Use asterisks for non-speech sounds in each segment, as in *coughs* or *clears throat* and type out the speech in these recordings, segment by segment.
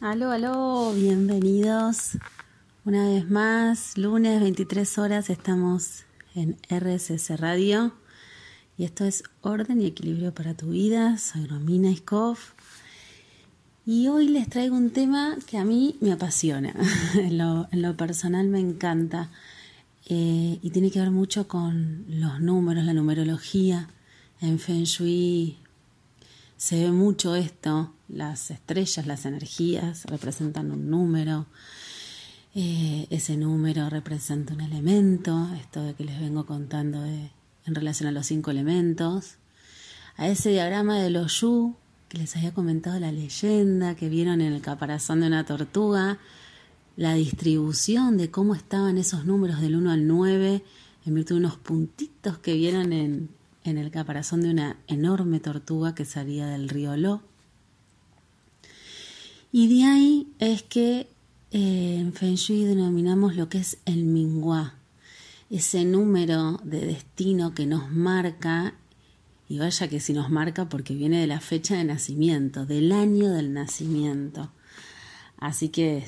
Aló, aló, bienvenidos. Una vez más, lunes 23 horas, estamos en RSS Radio y esto es Orden y Equilibrio para tu vida. Soy Romina Iskov y hoy les traigo un tema que a mí me apasiona, *laughs* en, lo, personal me encanta eh, y tiene que ver mucho con los números, la numerología. En Feng Shui se ve mucho esto, las estrellas, las energías representan un número, eh, ese número representa un elemento, esto de que les vengo contando en relación a los cinco elementos, a ese diagrama de los Yu que les había comentado la leyenda que vieron en el caparazón de una tortuga, la distribución de cómo estaban esos números del 1 al 9 en virtud de unos puntitos que vieron en, en el caparazón de una enorme tortuga que salía del río Lo. Y de ahí es que eh, en Feng Shui denominamos lo que es el Minghua, ese número de destino que nos marca, y vaya que si nos marca porque viene de la fecha de nacimiento, del año del nacimiento. Así que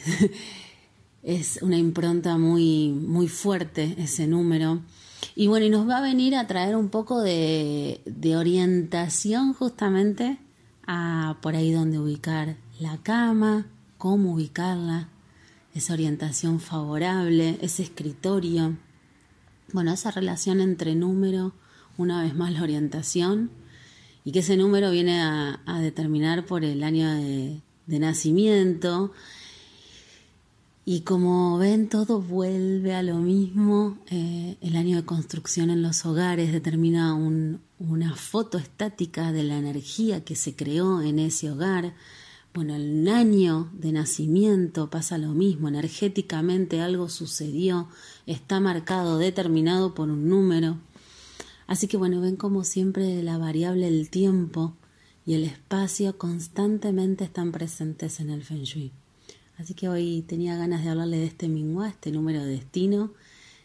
*laughs* es una impronta muy, muy fuerte ese número. Y bueno, y nos va a venir a traer un poco de, de orientación justamente a por ahí donde ubicar la cama, cómo ubicarla, esa orientación favorable, ese escritorio. Bueno, esa relación entre número, una vez más la orientación, y que ese número viene a, determinar por el año de, nacimiento. Y como ven, todo vuelve a lo mismo. Eh, el año de construcción en los hogares determina una foto estática de la energía que se creó en ese hogar bueno, el año de nacimiento pasa lo mismo, energéticamente algo sucedió, está marcado, determinado por un número. Así que bueno, ven como siempre la variable del tiempo y el espacio constantemente están presentes en el Feng Shui. Así que hoy tenía ganas de hablarle de este Minghua, este número de destino,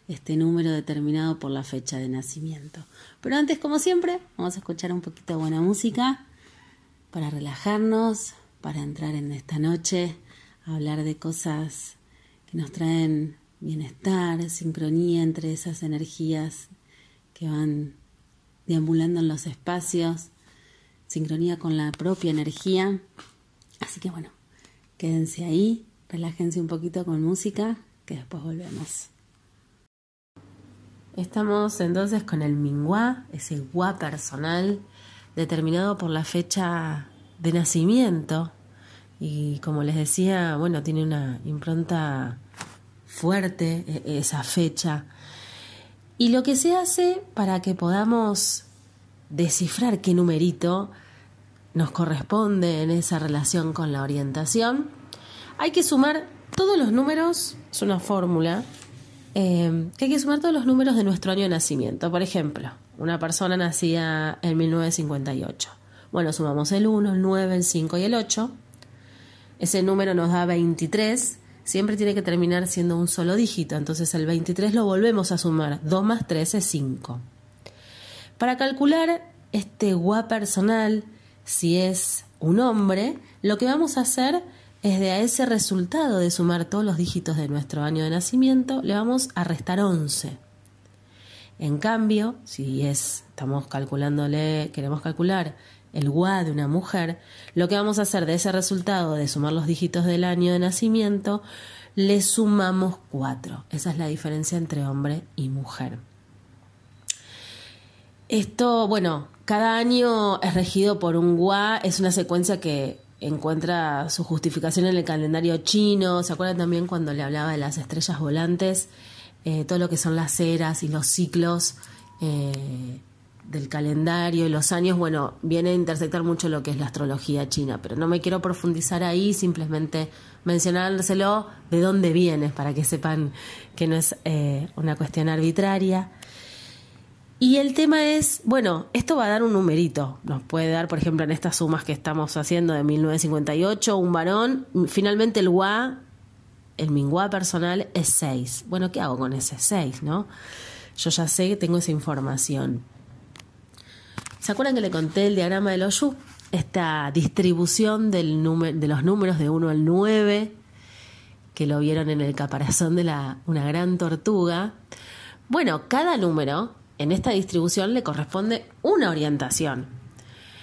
este número determinado por la fecha de nacimiento. Pero antes, como siempre, vamos a escuchar un poquito de buena música para relajarnos, para entrar en esta noche hablar de cosas que nos traen bienestar, sincronía entre esas energías que van deambulando en los espacios, sincronía con la propia energía. Así que bueno, quédense ahí, relájense un poquito con música, que después volvemos. Estamos entonces con el Minghua, ese gua personal, determinado por la fecha de nacimiento y como les decía, bueno, tiene una impronta fuerte e, esa fecha. Y lo que se hace para que podamos descifrar qué numerito nos corresponde en esa relación con la orientación, hay que sumar todos los números, es una fórmula, eh, que hay que sumar todos los números de nuestro año de nacimiento. Por ejemplo, una persona nacida en 1958. Bueno, sumamos el 1, el 9, el 5 y el 8. Ese número nos da 23. Siempre tiene que terminar siendo un solo dígito. Entonces el 23 lo volvemos a sumar. 2 más 3 es 5. Para calcular este gua personal, si es un hombre, lo que vamos a hacer es de a ese resultado de sumar todos los dígitos de nuestro año de nacimiento, le vamos a restar 11. En cambio, si es, estamos calculándole, queremos calcular el gua de una mujer, lo que vamos a hacer de ese resultado de sumar los dígitos del año de nacimiento, le sumamos cuatro. Esa es la diferencia entre hombre y mujer. Esto, bueno, cada año es regido por un gua, es una secuencia que encuentra su justificación en el calendario chino. ¿Se acuerdan también cuando le hablaba de las estrellas volantes? Eh, todo lo que son las eras y los ciclos. Eh, del calendario y los años, bueno, viene a intersectar mucho lo que es la astrología china, pero no me quiero profundizar ahí, simplemente mencionárselo de dónde viene, para que sepan que no es eh, una cuestión arbitraria. Y el tema es, bueno, esto va a dar un numerito, nos puede dar, por ejemplo, en estas sumas que estamos haciendo de 1958, un varón, finalmente el WA, el Mingua personal es 6. Bueno, ¿qué hago con ese 6, no? Yo ya sé que tengo esa información. ¿Se acuerdan que le conté el diagrama de los Yu? esta distribución del de los números de 1 al 9, que lo vieron en el caparazón de la, una gran tortuga. Bueno, cada número en esta distribución le corresponde una orientación.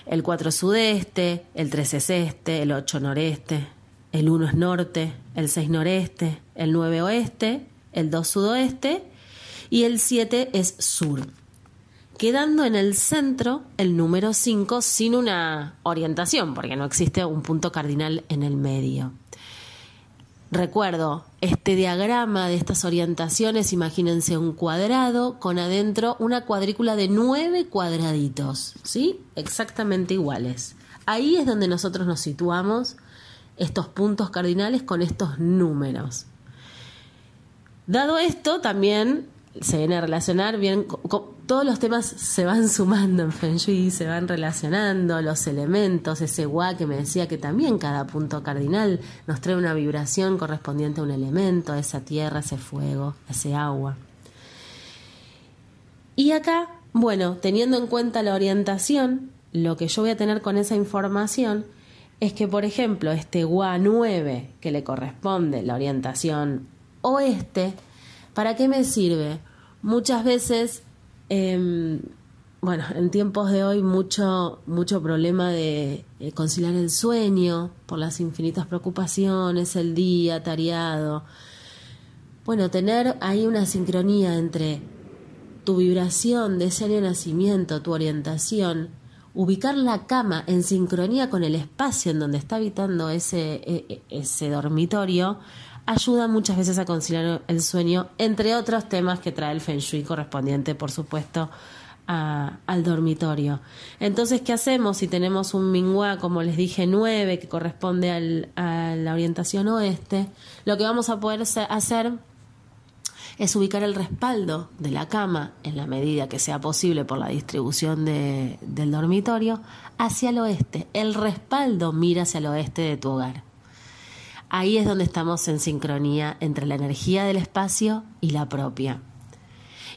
El 4 es sudeste, el 3 es este, el 8 noreste, el 1 es norte, el 6 noreste, el 9 oeste, el 2 sudoeste y el 7 es sur quedando en el centro el número 5 sin una orientación, porque no existe un punto cardinal en el medio. Recuerdo, este diagrama de estas orientaciones, imagínense un cuadrado con adentro una cuadrícula de nueve cuadraditos, ¿sí? Exactamente iguales. Ahí es donde nosotros nos situamos estos puntos cardinales con estos números. Dado esto, también se viene a relacionar bien todos los temas se van *laughs* sumando en Feng Shui, se van relacionando, los elementos, ese gua que me decía que también cada punto cardinal nos trae una vibración correspondiente a un elemento, a esa tierra, ese fuego, ese agua. Y acá, bueno, teniendo en cuenta la orientación, lo que yo voy a tener con esa información es que, por ejemplo, este gua 9 que le corresponde la orientación oeste, ¿para qué me sirve? Muchas veces Em, bueno, en tiempos de hoy mucho, mucho problema de conciliar el sueño por las infinitas preocupaciones, el día tareado. Bueno, tener ahí una sincronía entre tu vibración de ese año de nacimiento, tu orientación, ubicar la cama en sincronía con el espacio en donde está habitando ese, e, e, ese dormitorio, ayuda muchas veces a conciliar el sueño, entre otros temas que trae el Feng Shui correspondiente, por supuesto, al dormitorio. Entonces, ¿qué hacemos si tenemos un Minghua, como les dije, 9, que corresponde al, a la orientación oeste? Lo que vamos a poder hacer es ubicar el respaldo de la cama, en la medida que sea posible por la distribución de, del dormitorio, hacia el oeste. El respaldo mira hacia el oeste de tu hogar. Ahí es donde estamos en sincronía entre la energía del espacio y la propia.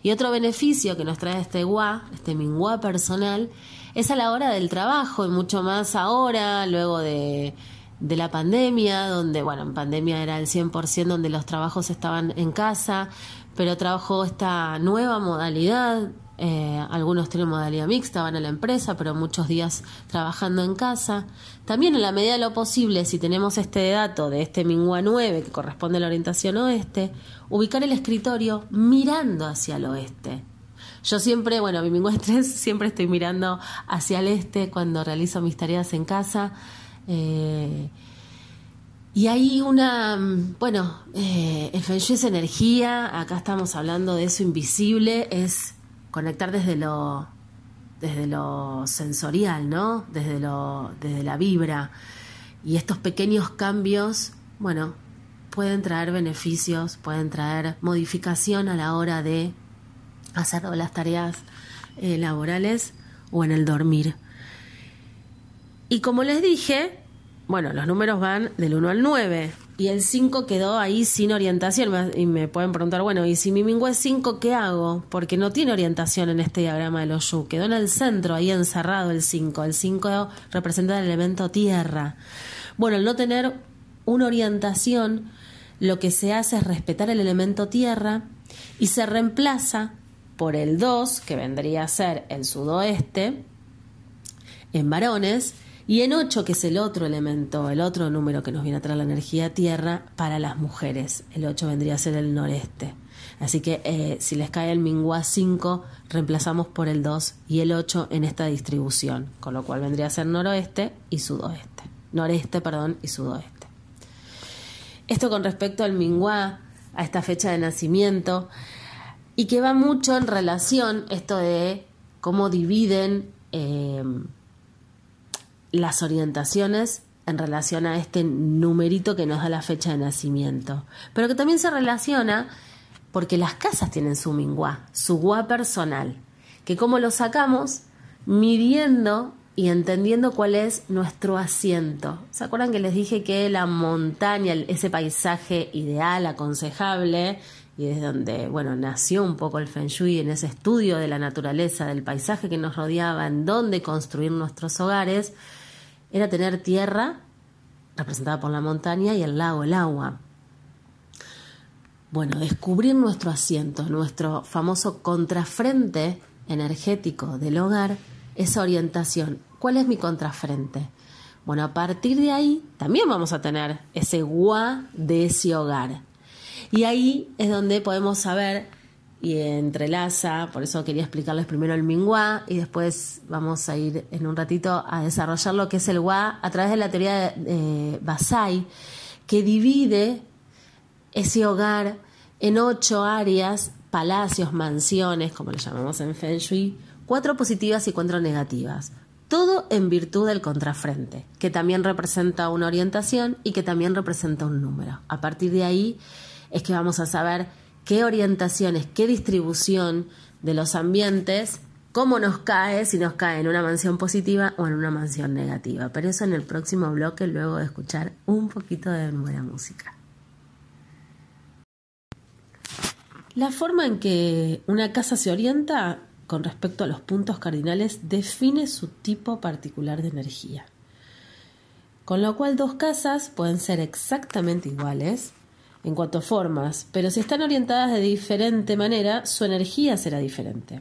Y otro beneficio que nos trae este gua, este mingua personal, es a la hora del trabajo y mucho más ahora, luego de, de la pandemia, donde, bueno, en pandemia era el 100% donde los trabajos estaban en casa, pero trabajó esta nueva modalidad eh, algunos tienen modalidad mixta, van a la empresa, pero muchos días trabajando en casa. También en la medida de lo posible, si tenemos este dato de este Mingua 9 que corresponde a la orientación oeste, ubicar el escritorio mirando hacia el oeste. Yo siempre, bueno, mi Mingua *laughs* 3 siempre estoy mirando hacia el este cuando realizo mis tareas en casa. Eh, y hay una, bueno, eh, el Feng Shui es energía, acá estamos hablando de eso invisible, es conectar desde lo, desde lo sensorial, ¿no? Desde, lo, desde la vibra. Y estos pequeños cambios, bueno, pueden traer beneficios, pueden traer modificación a la hora de hacer las tareas eh, laborales o en el dormir. Y como les dije, bueno, los números van del 1 al 9 y el 5 quedó ahí sin orientación. Y me pueden preguntar, bueno, ¿y si mi mingüe es 5, qué hago? Porque no tiene orientación en este diagrama de los Yu. Quedó en el centro, ahí encerrado el 5. El 5 representa el elemento tierra. Bueno, al no tener una orientación, lo que se hace es respetar el elemento tierra y se reemplaza por el 2, que vendría a ser el sudoeste, en varones, y en 8, que es el otro elemento, el otro número que nos viene a traer la energía tierra para las mujeres. El 8 vendría a ser el noreste. Así que eh, si les cae el Mingua 5, reemplazamos por el 2 y el 8 en esta distribución, con lo cual vendría a ser noroeste y sudoeste. Noreste, perdón, y sudoeste. Esto con respecto al Mingua, a esta fecha de nacimiento, y que va mucho en relación esto de cómo dividen eh, las orientaciones en relación a este numerito que nos da la fecha de nacimiento, pero que también se relaciona porque las casas tienen su mingua, su gua personal, que como lo sacamos midiendo y entendiendo cuál es nuestro asiento. ¿Se acuerdan que les dije que la montaña, ese paisaje ideal, aconsejable, y desde donde, bueno, nació un poco el Feng Shui en ese estudio de la naturaleza, del paisaje que nos rodeaba, en dónde construir nuestros hogares, era tener tierra, representada por la montaña, y el lago, el agua. Bueno, descubrir nuestro asiento, nuestro famoso contrafrente energético del hogar, esa orientación. ¿Cuál es mi contrafrente? Bueno, a partir de ahí también vamos a tener ese gua de ese hogar. Y ahí es donde podemos saber y entrelaza, por eso quería explicarles primero el Mingua y después vamos a ir en un ratito a desarrollar lo que es el Gua a través de la teoría de Basai, que divide ese hogar en ocho áreas, palacios, mansiones, como le llamamos en Feng Shui, cuatro positivas y cuatro negativas. Todo en virtud del contrafrente, que también representa una orientación y que también representa un número. A partir de ahí es que vamos a saber qué orientaciones, qué distribución de los ambientes, cómo nos cae, si nos cae en una mansión positiva o en una mansión negativa. Pero eso en el próximo bloque, luego de escuchar un poquito de buena música. La forma en que una casa se orienta con respecto a los puntos cardinales define su tipo particular de energía. Con lo cual dos casas pueden ser exactamente iguales en cuanto a formas, pero si están orientadas de diferente manera, su energía será diferente.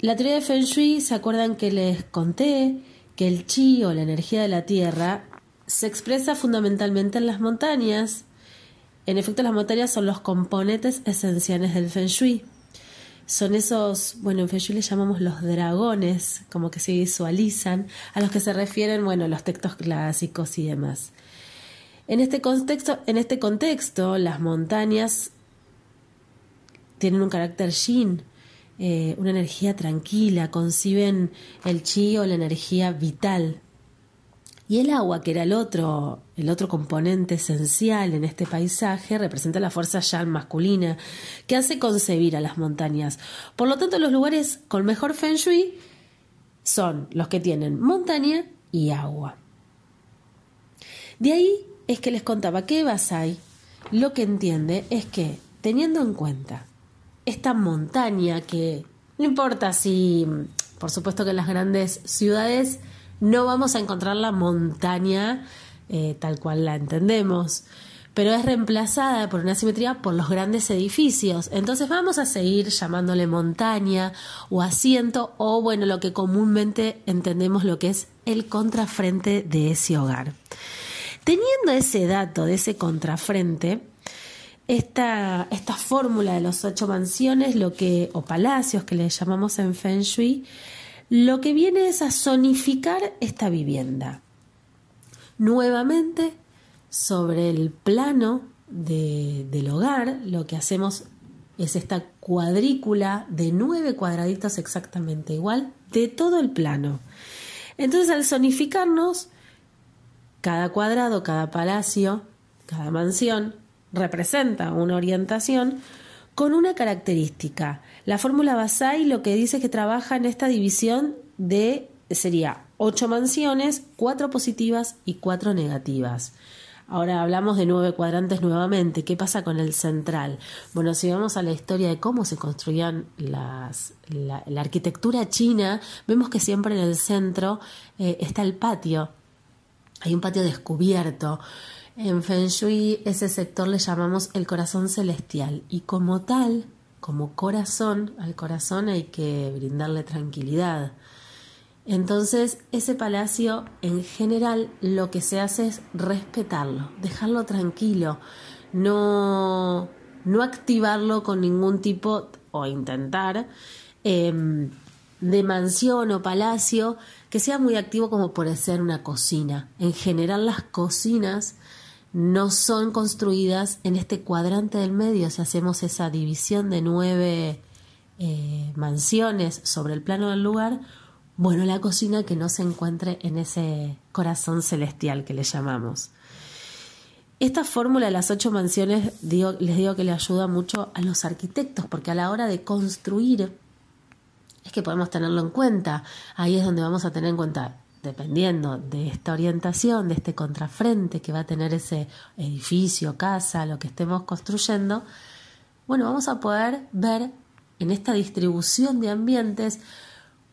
La teoría de Feng Shui, ¿se acuerdan que les conté que el chi o la energía de la tierra se expresa fundamentalmente en las montañas en efecto, las montañas son los componentes esenciales del Feng Shui. Son esos, bueno, en Feng Shui les llamamos los dragones, como que se visualizan, a los que se refieren, bueno, los textos clásicos y demás. En este contexto, en este contexto las montañas tienen un carácter yin, eh, una energía tranquila, conciben el chi o la energía vital, y el agua, que era el otro, el otro componente esencial en este paisaje, representa la fuerza yan masculina que hace concebir a las montañas. Por lo tanto, los lugares con mejor feng shui son los que tienen montaña y agua. De ahí es que les contaba que Basai lo que entiende es que, teniendo en cuenta esta montaña que no importa si, por supuesto que en las grandes ciudades no vamos a encontrar la montaña eh, tal cual la entendemos, pero es reemplazada por una simetría por los grandes edificios. Entonces vamos a seguir llamándole montaña o asiento o bueno, lo que comúnmente entendemos lo que es el contrafrente de ese hogar. Teniendo ese dato de ese contrafrente, esta, esta fórmula de los ocho mansiones, lo que, o palacios que le llamamos en Feng Shui, lo que viene es a zonificar esta vivienda. Nuevamente, sobre el plano del hogar, lo que hacemos es esta cuadrícula de nueve cuadraditos exactamente igual de todo el plano. Entonces, al zonificarnos, cada cuadrado, cada palacio, cada mansión representa una orientación con una característica. La fórmula Basai lo que dice es que trabaja en esta división de, sería ocho mansiones, cuatro positivas y cuatro negativas. Ahora hablamos de nueve cuadrantes nuevamente. ¿Qué pasa con el central? Bueno, si vamos a la historia de cómo se construían las, la, arquitectura china, vemos que siempre en el centro eh, está el patio. Hay un patio descubierto. En Feng Shui ese sector le llamamos el corazón celestial y como tal, como corazón, al corazón hay que brindarle tranquilidad. Entonces ese palacio en general lo que se hace es respetarlo, dejarlo tranquilo, no, no activarlo con ningún tipo o intentar em, de mansión o palacio que sea muy activo como puede ser una cocina. En general las cocinas no son construidas en este cuadrante del medio, si hacemos esa división de nueve eh, mansiones sobre el plano del lugar, bueno, la cocina que no se encuentre en ese corazón celestial que le llamamos. Esta fórmula de las ocho mansiones les digo que le ayuda mucho a los arquitectos, porque a la hora de construir es que podemos tenerlo en cuenta. Ahí es donde vamos a tener en cuenta dependiendo de esta orientación, de este contrafrente que va a tener ese edificio, casa, lo que estemos construyendo, bueno, vamos a poder ver en esta distribución de ambientes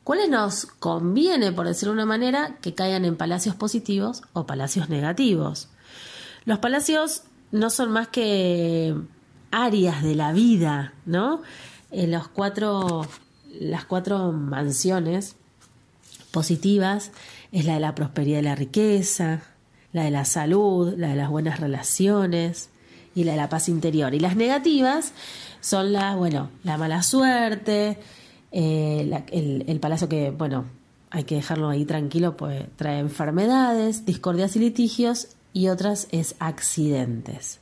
¿Cuáles nos conviene, por decirlo de una manera, que caigan en palacios positivos o palacios negativos? Los palacios no son más que áreas de la vida, ¿no? En los cuatro, las cuatro mansiones positivas es la de la prosperidad y la riqueza, la de la salud, la de las buenas relaciones y la de la paz interior. Y las negativas son la, bueno, la mala suerte, eh, el, el palacio que, bueno, hay que dejarlo ahí tranquilo, pues trae enfermedades, discordias y litigios, y otras es accidentes.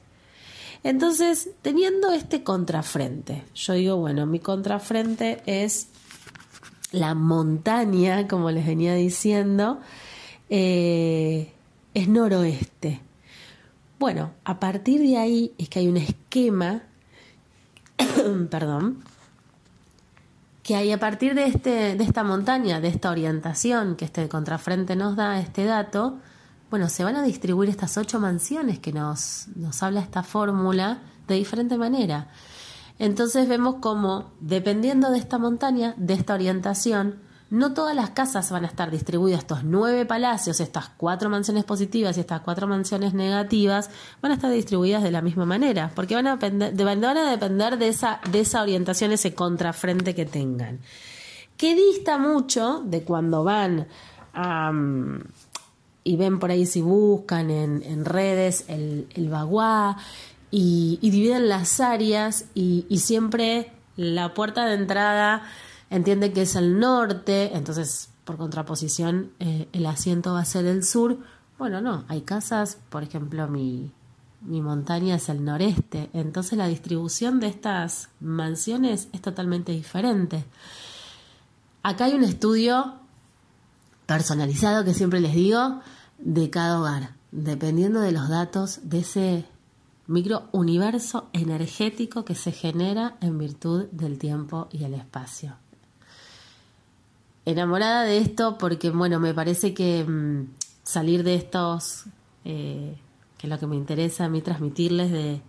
Entonces, teniendo este contrafrente, yo digo, bueno, mi contrafrente es la montaña, como les venía diciendo, eh, es noroeste. Bueno, a partir de ahí es que hay un esquema, *coughs* perdón, que hay a partir de, este, de esta montaña, de esta orientación que este contrafrente nos da, este dato, bueno, se van a distribuir estas ocho mansiones que nos, nos habla esta fórmula de diferente manera. Entonces vemos cómo, dependiendo de esta montaña, de esta orientación, no todas las casas van a estar distribuidas, estos nueve palacios, estas cuatro mansiones positivas y estas cuatro mansiones negativas, van a estar distribuidas de la misma manera, porque van a depender, van a depender de, esa, de esa orientación, ese contrafrente que tengan. Que dista mucho de cuando van a... y ven por ahí si buscan en, redes el, el baguá y, dividen las áreas y, siempre la puerta de entrada entiende que es el norte, entonces por contraposición eh, el asiento va a ser el sur. Bueno, no, hay casas, por ejemplo, mi, mi montaña es el noreste, entonces la distribución de estas mansiones es totalmente diferente. Acá hay un estudio personalizado que siempre les digo de cada hogar, dependiendo de los datos de ese microuniverso energético que se genera en virtud del tiempo y el espacio. Enamorada de esto porque, bueno, me parece que mm, salir de estos, eh, que es lo que me interesa a mí transmitirles de,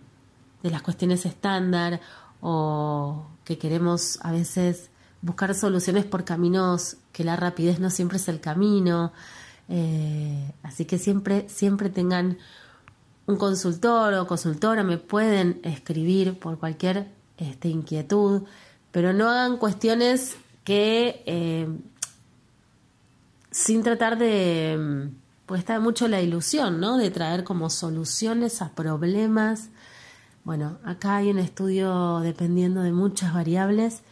de las cuestiones estándar o que queremos a veces buscar soluciones por caminos que la rapidez no siempre es el camino. Eh, así que siempre, siempre tengan un consultor o consultora me pueden escribir por cualquier este, inquietud, pero no hagan cuestiones que eh, sin tratar de, pues está mucho la ilusión, ¿no? De traer como soluciones a problemas. Bueno, acá hay un estudio dependiendo de muchas variables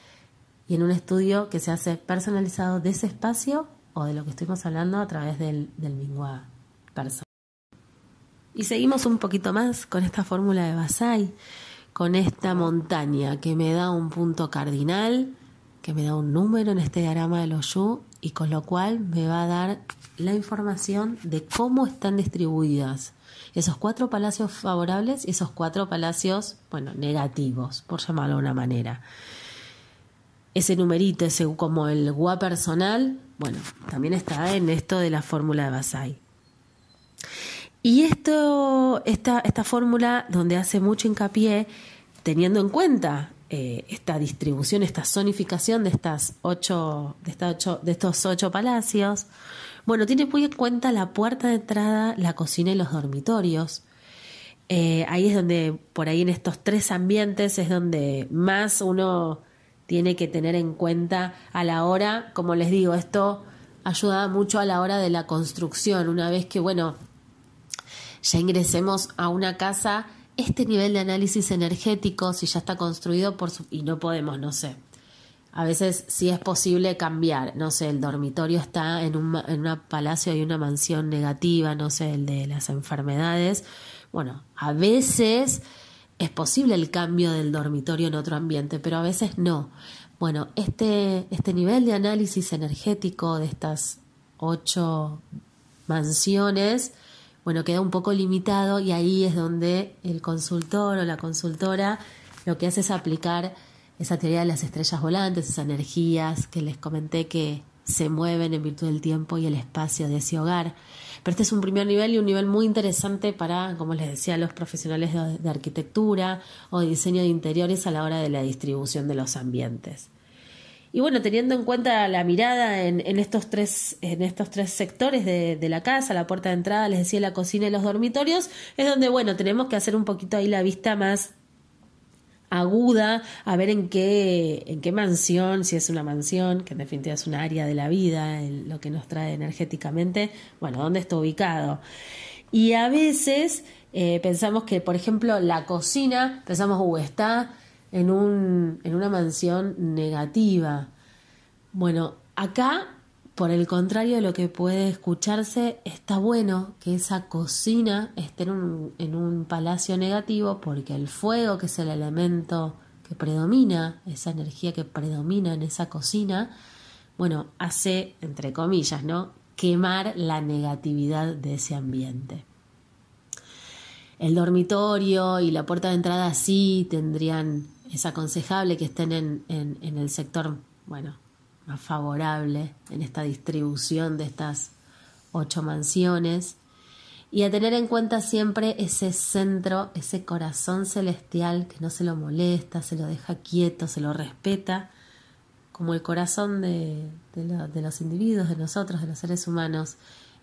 en un estudio que se hace personalizado de ese espacio o de lo que estuvimos hablando a través del, del lingua personal. Y seguimos un poquito más con esta fórmula de Basai, con esta montaña que me da un punto cardinal, que me da un número en este diagrama de los Yu y con lo cual me va a dar la información de cómo están distribuidas esos cuatro palacios favorables y esos cuatro palacios, bueno, negativos, por llamarlo de una manera. Ese numerito, ese como el gua personal, bueno, también está en esto de la fórmula de Basai. Y esto, esta, esta fórmula donde hace mucho hincapié, teniendo en cuenta eh, esta distribución, esta zonificación de estas ocho, de ocho, de estos ocho palacios, bueno, tiene muy en cuenta la puerta de entrada, la cocina y los dormitorios. Eh, ahí es donde, por ahí en estos tres ambientes, es donde más uno tiene que tener en cuenta a la hora, como les digo, esto ayuda mucho a la hora de la construcción. Una vez que, bueno, ya ingresemos a una casa, este nivel de análisis energético, si ya está construido por su, y no podemos, no sé. A veces sí es posible cambiar, no sé, el dormitorio está en un en una palacio y una mansión negativa, no sé, el de las enfermedades. Bueno, a veces es posible el cambio del dormitorio en otro ambiente, pero a veces no. Bueno, este, este nivel de análisis energético de estas ocho mansiones bueno, queda un poco limitado y ahí es donde el consultor o la consultora lo que hace es aplicar esa teoría de las estrellas volantes, esas energías que les comenté que se mueven en virtud del tiempo y el espacio de ese hogar. Pero este es un primer nivel y un nivel muy interesante para, como les decía, los profesionales de, arquitectura o de diseño de interiores a la hora de la distribución de los ambientes. y bueno, teniendo en cuenta la mirada en, estos, tres, en estos tres sectores de, de, la casa, la puerta de entrada, les decía, la cocina y los dormitorios, es donde, bueno, tenemos que hacer un poquito ahí la vista más aguda a ver en qué, en qué mansión, si es una mansión, que en definitiva es un área de la vida, lo que nos trae energéticamente, bueno, dónde está ubicado. Y a veces eh, pensamos que, por ejemplo, la cocina, pensamos, uh, está en, un, en una mansión negativa. Bueno, acá por el contrario lo que puede escucharse, está bueno que esa cocina esté en un, en un palacio negativo porque el fuego, que es el elemento que predomina, esa energía que predomina en esa cocina, bueno, hace, entre comillas, ¿no? Quemar la negatividad de ese ambiente. El dormitorio y la puerta de entrada sí tendrían, es aconsejable que estén en el sector, bueno, más favorable en esta distribución de estas ocho mansiones y a tener en cuenta siempre ese centro, ese corazón celestial que no se lo molesta, se lo deja quieto, se lo respeta, como el corazón de, los individuos, de nosotros, de los seres humanos.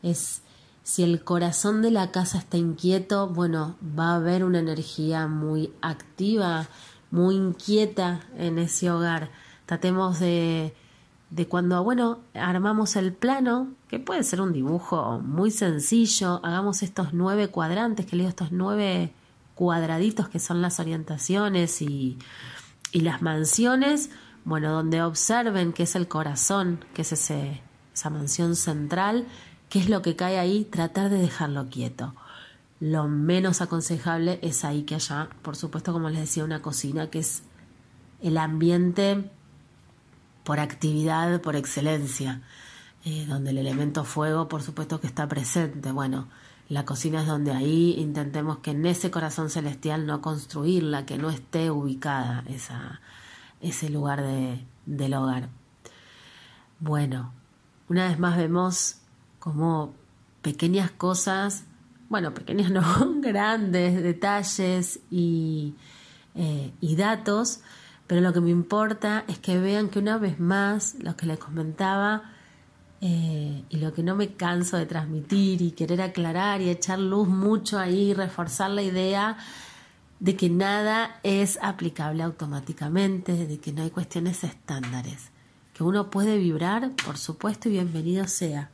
Es si el corazón de la casa está inquieto, bueno, va a haber una energía muy activa, muy inquieta en ese hogar. Tratemos de de cuando, bueno, armamos el plano, que puede ser un dibujo muy sencillo, hagamos estos nueve cuadrantes, que le digo, estos nueve cuadraditos que son las orientaciones y, y las mansiones, bueno, donde observen qué es el corazón, que es ese, esa mansión central, qué es lo que cae ahí, tratar de dejarlo quieto. Lo menos aconsejable es ahí que haya, por supuesto, como les decía, una cocina, que es el ambiente por actividad por excelencia, eh, donde el elemento fuego por supuesto que está presente. Bueno, la cocina es donde ahí intentemos que en ese corazón celestial no construirla, que no esté ubicada esa, ese lugar de, del hogar. Bueno, una vez más vemos como pequeñas cosas, bueno, pequeñas no, *laughs* grandes detalles y, eh, y datos pero lo que me importa es que vean que una vez más, lo que les comentaba, eh, y lo que no me canso de transmitir y querer aclarar y echar luz mucho ahí, reforzar la idea de que nada es aplicable automáticamente, de que no hay cuestiones estándares, que uno puede vibrar, por supuesto, y bienvenido sea.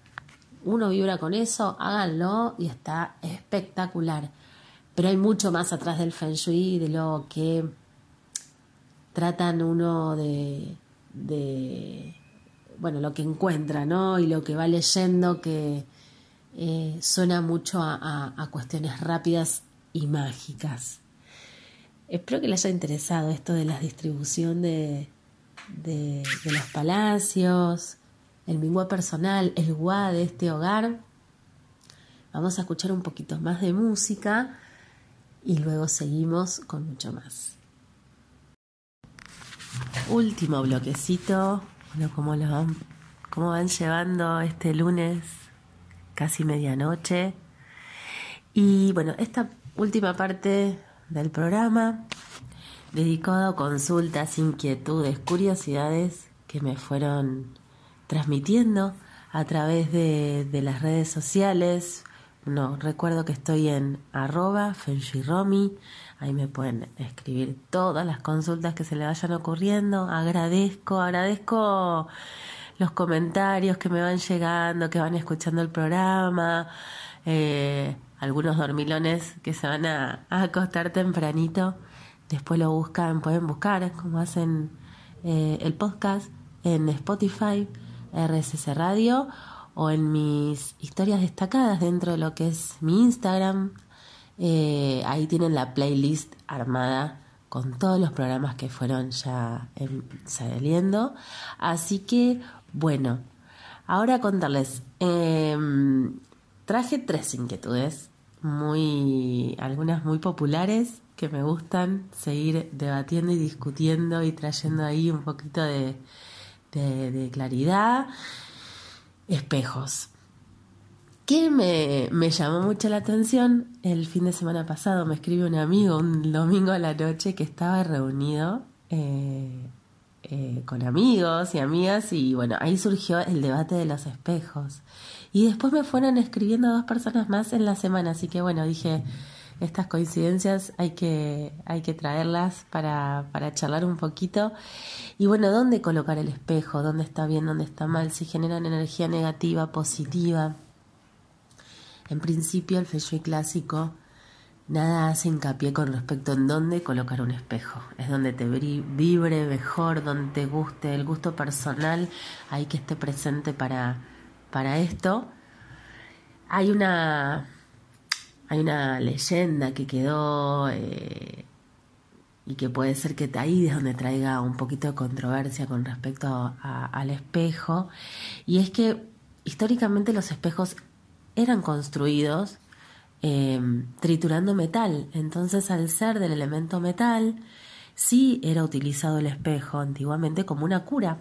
Uno vibra con eso, háganlo y está espectacular. Pero hay mucho más atrás del feng shui, de lo que tratan uno de, bueno, lo que encuentra, ¿no? Y lo que va leyendo que eh, suena mucho a, cuestiones rápidas y mágicas. Espero que les haya interesado esto de la distribución de, de, los palacios, el mingua personal, el gua de este hogar. Vamos a escuchar un poquito más de música y luego seguimos con mucho más. Último bloquecito, bueno, ¿cómo, lo van, ¿cómo van llevando este lunes casi medianoche? Y bueno, esta última parte del programa dedicado a consultas, inquietudes, curiosidades que me fueron transmitiendo a través de, de las redes sociales. No, recuerdo que estoy en arroba fenshiromi Ahí me pueden escribir todas las consultas que se le vayan ocurriendo. Agradezco, agradezco los comentarios que me van llegando, que van escuchando el programa. Eh, algunos dormilones que se van a, acostar tempranito. Después lo buscan, pueden buscar, como hacen eh, el podcast en Spotify, RSS Radio o en mis historias destacadas dentro de lo que es mi Instagram, eh, ahí tienen la playlist armada con todos los programas que fueron ya em, saliendo. Así que, bueno, ahora contarles. Em, traje tres inquietudes, muy, algunas muy populares que me gustan seguir debatiendo y discutiendo y trayendo ahí un poquito de, de claridad. Espejos. ¿Qué me, me, llamó mucho la atención? El fin de semana pasado me escribe un amigo un domingo a la noche que estaba reunido eh, eh, con amigos y amigas y bueno, ahí surgió el debate de los espejos. Y después me fueron escribiendo dos personas más en la semana, así que bueno, dije, estas coincidencias hay que, hay que traerlas para, para charlar un poquito. Y bueno, ¿dónde colocar el espejo? ¿Dónde está bien? ¿Dónde está mal? Si generan energía negativa, positiva. En principio, el Feng Shui clásico nada hace hincapié con respecto en dónde colocar un espejo. Es donde te vibre mejor, donde te guste, el gusto personal, hay que esté presente para, para esto. Hay una hay una leyenda que quedó eh, y que puede ser que ahí es donde traiga un poquito de controversia con respecto al espejo, y es que históricamente los espejos eran construidos eh, triturando metal, entonces al ser del elemento metal, sí era utilizado el espejo antiguamente como una cura,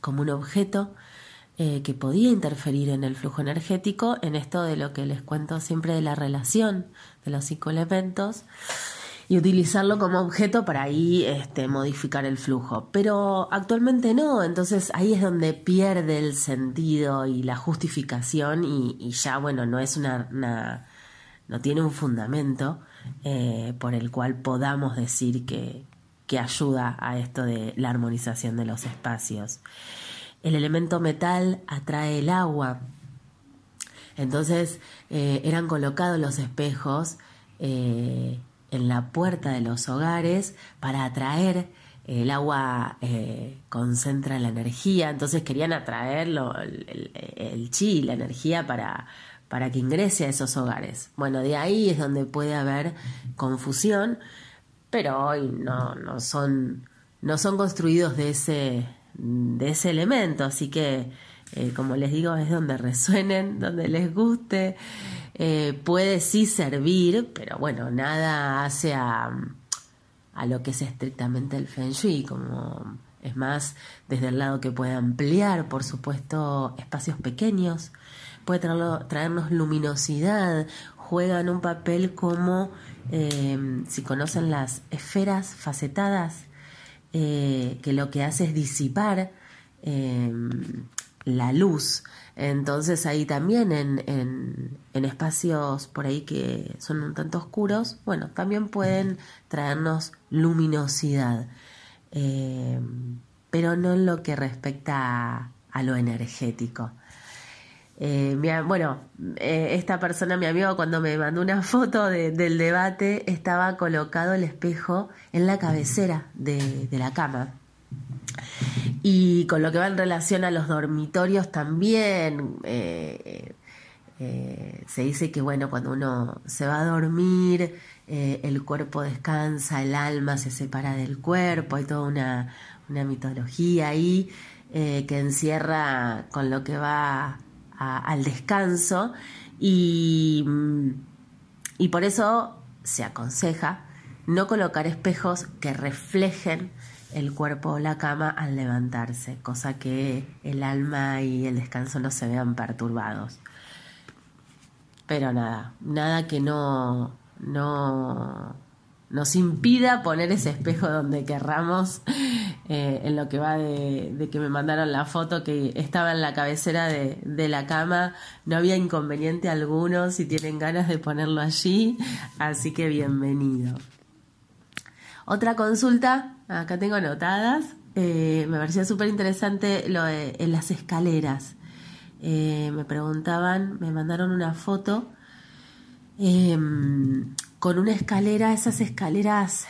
como un objeto eh, que podía interferir en el flujo energético, en esto de lo que les cuento siempre de la relación de los cinco elementos y utilizarlo como objeto para ahí este, modificar el flujo. Pero actualmente no, entonces ahí es donde pierde el sentido y la justificación y, ya, bueno, no es una, no tiene un fundamento eh, por el cual podamos decir que, que ayuda a esto de la armonización de los espacios el elemento metal atrae el agua. Entonces eh, eran colocados los espejos eh, en la puerta de los hogares para atraer el agua eh, concentra la energía, entonces querían atraerlo, el, chi, la energía para, para que ingrese a esos hogares. Bueno, de ahí es donde puede haber confusión, pero hoy no, no, son, no son construidos de ese, de ese elemento, así que eh, como les digo es donde resuenen, *laughs* donde les guste, eh, puede sí servir, pero bueno, nada hace a, lo que es estrictamente el feng shui, como es más desde el lado que puede ampliar, por supuesto, espacios pequeños, puede traernos luminosidad, juegan un papel como, eh, si conocen las esferas facetadas, eh, que lo que hace es disipar em, la luz. Entonces ahí también en, en, espacios por ahí que son un tanto oscuros, bueno, también pueden traernos luminosidad, em, pero no en lo que respecta a lo energético. Eh, bueno, eh, esta persona, mi amigo, cuando me mandó una foto del debate, estaba colocado el espejo en la cabecera de, la cama. Y con lo que va en relación a los dormitorios también, eh, se dice que, bueno, cuando uno se va a dormir, el cuerpo descansa, el alma se separa del cuerpo, hay toda una, una mitología ahí que encierra con lo que va al descanso. Y, y por eso se aconseja no colocar espejos que reflejen el cuerpo o la cama al levantarse, cosa que el alma y el descanso no se vean perturbados. Pero nada, nada que no, no nos impida poner ese espejo donde querramos, *laughs* eh, en lo que va de, que me mandaron la foto que estaba en la cabecera de, de, la cama, no había inconveniente alguno si tienen ganas de ponerlo allí, así que bienvenido. Otra consulta, acá tengo anotadas, eh, me parecía súper interesante lo de en las escaleras. Eh, me preguntaban, me mandaron una foto em, con una escalera, esas escaleras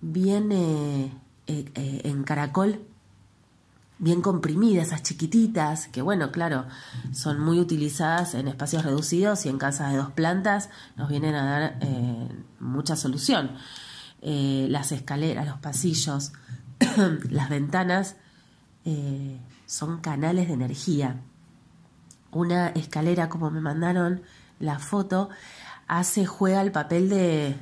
bien eh, en caracol, bien comprimidas, esas chiquititas, que bueno, claro, son muy utilizadas en espacios reducidos y en casas de dos plantas nos vienen a dar mucha solución. Las escaleras, los pasillos, *coughs* las ventanas son canales de energía. Una escalera, como me mandaron la foto, hace, juega el papel de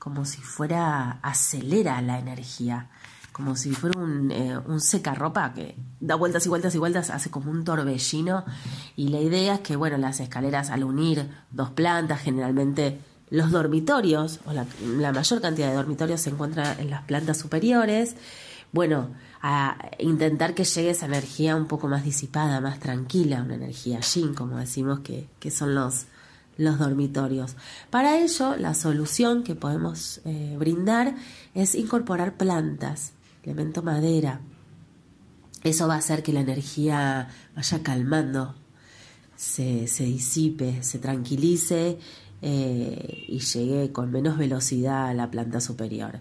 como si fuera, acelera la energía, como si fuera un, eh, un secarropa que da vueltas y vueltas y vueltas, hace como un torbellino. Y la idea es que, bueno, las escaleras al unir dos plantas, generalmente los dormitorios, o la, mayor cantidad de dormitorios se encuentra en las plantas superiores, bueno, a intentar que llegue esa energía un poco más disipada, más tranquila, una energía yin, como decimos que, que son los, los dormitorios. Para ello, la solución que podemos eh, brindar es incorporar plantas, elemento madera. Eso va a hacer que la energía vaya calmando, se, se disipe, se tranquilice eh, y llegue con menos velocidad a la planta superior.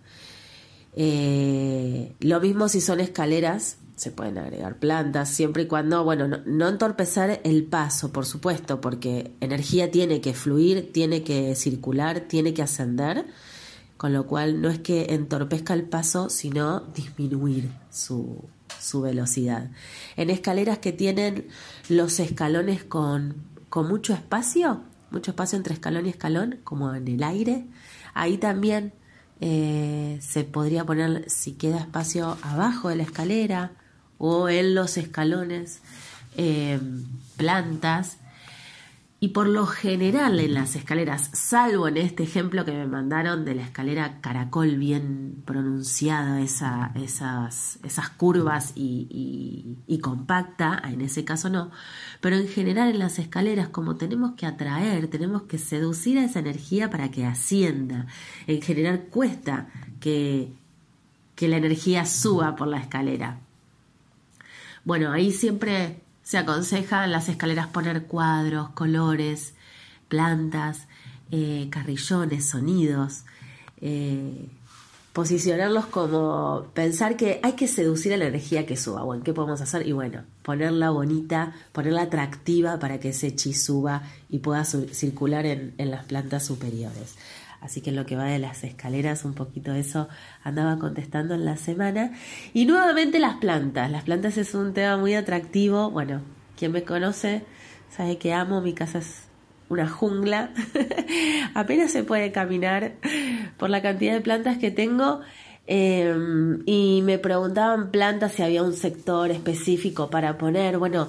Eh, lo mismo si son escaleras, se pueden agregar plantas, siempre y cuando, bueno, no, entorpecer el paso, por supuesto, porque energía tiene que fluir, tiene que circular, tiene que ascender, con lo cual no es que entorpezca el paso, sino disminuir su, su velocidad. En escaleras que tienen los escalones con, con mucho espacio, mucho espacio entre escalón y escalón, como en el aire, ahí también eh, se podría poner, si queda espacio abajo de la escalera o en los escalones, eh, plantas y por lo general en las escaleras, salvo en este ejemplo que me mandaron de la escalera caracol bien pronunciada, esa, esas, esas curvas y, y, compacta, en ese caso no, pero en general en las escaleras como tenemos que atraer, tenemos que seducir a esa energía para que ascienda, en general cuesta que, que la energía suba por la escalera. Bueno, ahí siempre se aconseja en las escaleras poner cuadros, colores, plantas, eh, carrillones, sonidos, eh, posicionarlos como pensar que hay que seducir a la energía que suba. Bueno, ¿qué podemos hacer? Y bueno, ponerla bonita, ponerla atractiva para que ese chi suba y pueda circular en, en las plantas superiores. Así que en lo que va de las escaleras, un poquito eso andaba contestando en la semana. Y nuevamente las plantas. Las plantas es un tema muy atractivo. Bueno, quien me conoce sabe que amo, mi casa es una jungla. *laughs* Apenas se puede caminar por la cantidad de plantas que tengo. Em, y me preguntaban plantas si había un sector específico para poner. Bueno,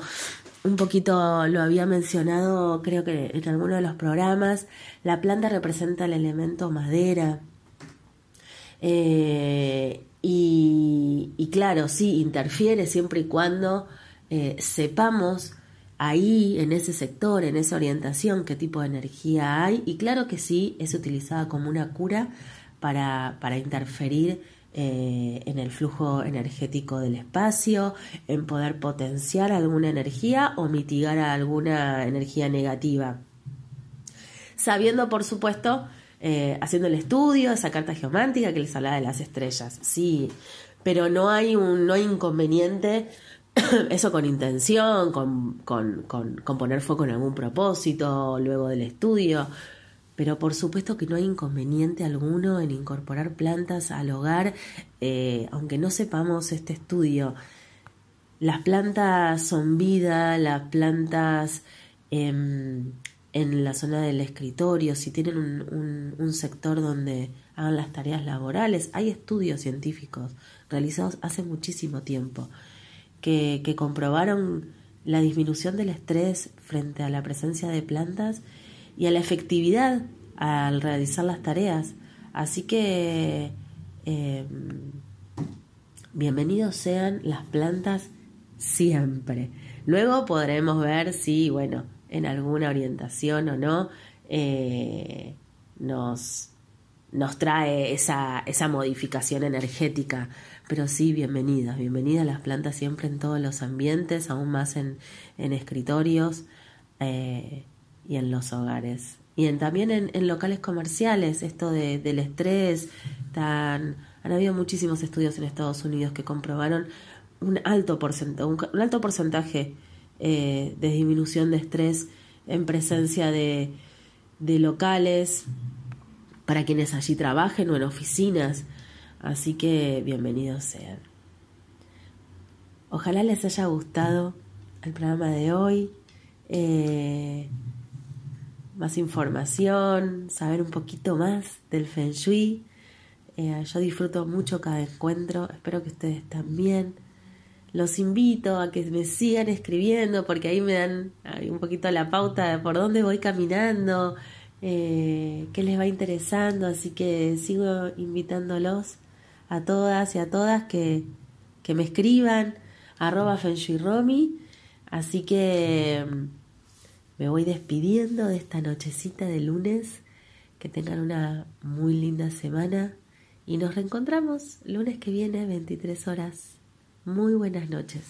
un poquito lo había mencionado, creo que en alguno de los programas, la planta representa el elemento madera. Eh, y, claro, sí, interfiere siempre y cuando eh, sepamos ahí, en ese sector, en esa orientación, qué tipo de energía hay. Y claro que sí, es utilizada como una cura para, para interferir eh, en el flujo energético del espacio, en poder potenciar alguna energía o mitigar alguna energía negativa. Sabiendo, por supuesto, eh, haciendo el estudio, esa carta geomántica que les hablaba de las estrellas, sí, pero no hay un no hay inconveniente, *coughs* eso con intención, con, con, con poner foco en algún propósito luego del estudio, pero por supuesto que no hay inconveniente alguno en incorporar plantas al hogar, eh, aunque no sepamos este estudio. Las plantas son vida, las plantas em, en la zona del escritorio, si tienen un, sector donde hagan las tareas laborales, hay estudios científicos realizados hace muchísimo tiempo que, que comprobaron la disminución del estrés frente a la presencia de plantas y a la efectividad al realizar las tareas. Así que eh, bienvenidos sean las plantas siempre. Luego podremos ver si, bueno, en alguna orientación o no, eh, nos, nos trae esa, esa modificación energética. Pero sí, bienvenidas, bienvenidas las plantas siempre en todos los ambientes, aún más en, en escritorios. Eh, y en los hogares. Y en, también en, locales comerciales, esto de, del estrés, tan, han habido muchísimos estudios en Estados Unidos que comprobaron un alto porcentaje, un, alto porcentaje eh, de disminución de estrés en presencia de, de locales para quienes allí trabajen o en oficinas. Así que bienvenidos sean. Ojalá les haya gustado el programa de hoy. Eh, más información, saber un poquito más del Feng Shui. Eh, yo disfruto mucho cada encuentro, espero que ustedes también. Los invito a que me sigan escribiendo porque ahí me dan un poquito la pauta de por dónde voy caminando, eh, qué les va interesando, así que sigo invitándolos a todas y a todas que, que me escriban, arroba Romy. Así que me voy despidiendo de esta nochecita de lunes. Que tengan una muy linda semana y nos reencontramos lunes que viene, 23 horas. Muy buenas noches.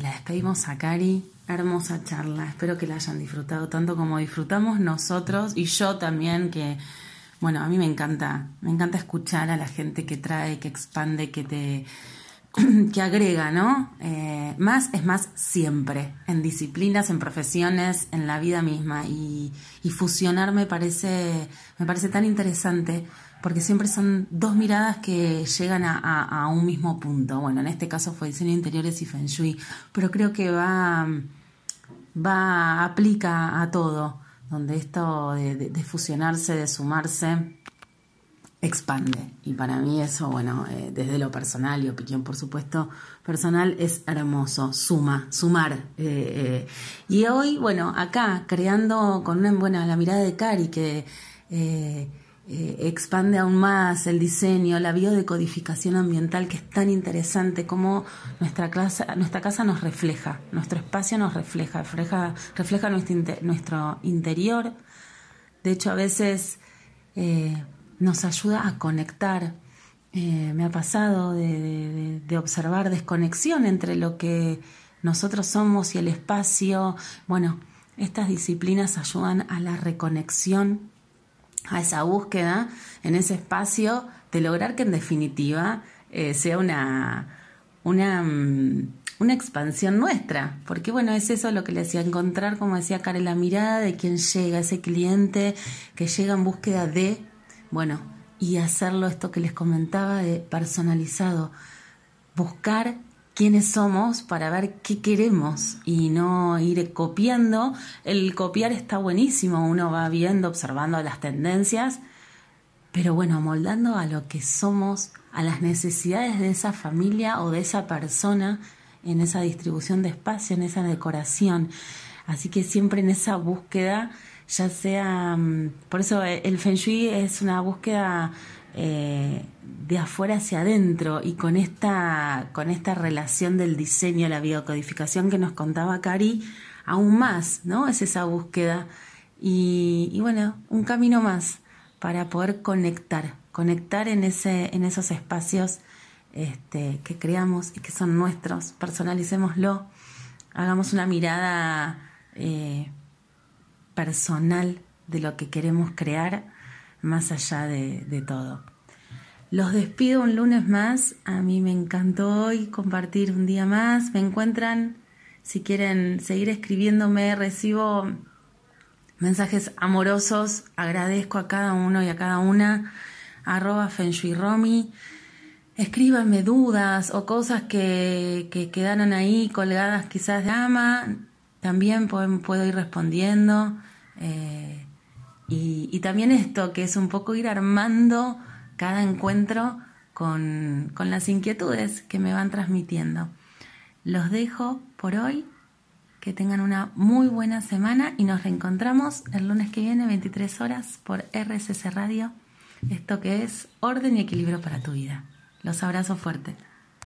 La despedimos a Cari. Hermosa charla. Espero que la hayan disfrutado tanto como disfrutamos nosotros y yo también que bueno, a mí me encanta, me encanta escuchar a la gente que trae, que expande, que te *clears throat* que agrega, ¿no? Eh, más es más siempre, en disciplinas, en profesiones, en la vida misma. Y, fusionar me parece, me parece tan interesante, porque siempre son dos miradas que llegan a, un mismo punto. Bueno, en este caso fue diseño interiores y Feng Shui, pero creo que va, va, aplica a todo donde esto de, fusionarse, de sumarse, expande. Y para mí eso, bueno, eh, desde lo personal y opinión, por supuesto, personal, es hermoso, suma, sumar. Eh, eh. Y hoy, bueno, acá, creando con una buena la mirada de Cari, que expande aún más el diseño, la biodecodificación ambiental que es tan interesante, como nuestra, casa, nuestra casa nos refleja, nuestro espacio nos refleja, refleja, refleja nuestro, interior. De hecho, a veces nos ayuda a conectar. Eh, me ha pasado de, observar desconexión entre lo que nosotros somos y el espacio. Bueno, estas disciplinas ayudan a la reconexión a esa búsqueda en ese espacio de lograr que en definitiva eh, sea una, una, mm, una, expansión nuestra. Porque bueno, es eso lo que le decía, encontrar, como decía Karen, la mirada de quien llega, ese cliente que llega en búsqueda de, bueno, y hacerlo esto que les comentaba de personalizado, buscar quiénes somos para ver qué queremos y no ir copiando. El copiar está buenísimo, uno va viendo, observando las tendencias, pero bueno, moldando a lo que somos, a las necesidades de esa familia o de esa persona en esa distribución de espacio, en esa decoración. Así que siempre en esa búsqueda, ya sea, mm, por eso el Feng Shui es una búsqueda eh, de afuera hacia adentro y con esta, con esta relación del diseño, la biocodificación que nos contaba Cari, aún más, ¿no? Es esa búsqueda y, bueno, un camino más para poder conectar, conectar en, ese, en esos espacios este, que creamos y que son nuestros, personalicémoslo, hagamos una mirada eh, personal de lo que queremos crear más allá de, todo. Los despido un lunes más. A mí me encantó hoy compartir un día más. Me encuentran, si quieren seguir escribiéndome, recibo mensajes amorosos. Agradezco a cada uno y a cada una. Arroba Romy. Escríbanme dudas o cosas que, que quedaron ahí colgadas quizás de ama. También puedo, ir respondiendo. Eh, y, también esto, que es un poco ir armando cada encuentro con, con las inquietudes que me van transmitiendo. Los dejo por hoy. Que tengan una muy buena semana y nos reencontramos el lunes que viene, 23 horas, por RSS Radio. Esto que es orden y equilibrio para tu vida. Los abrazo fuerte.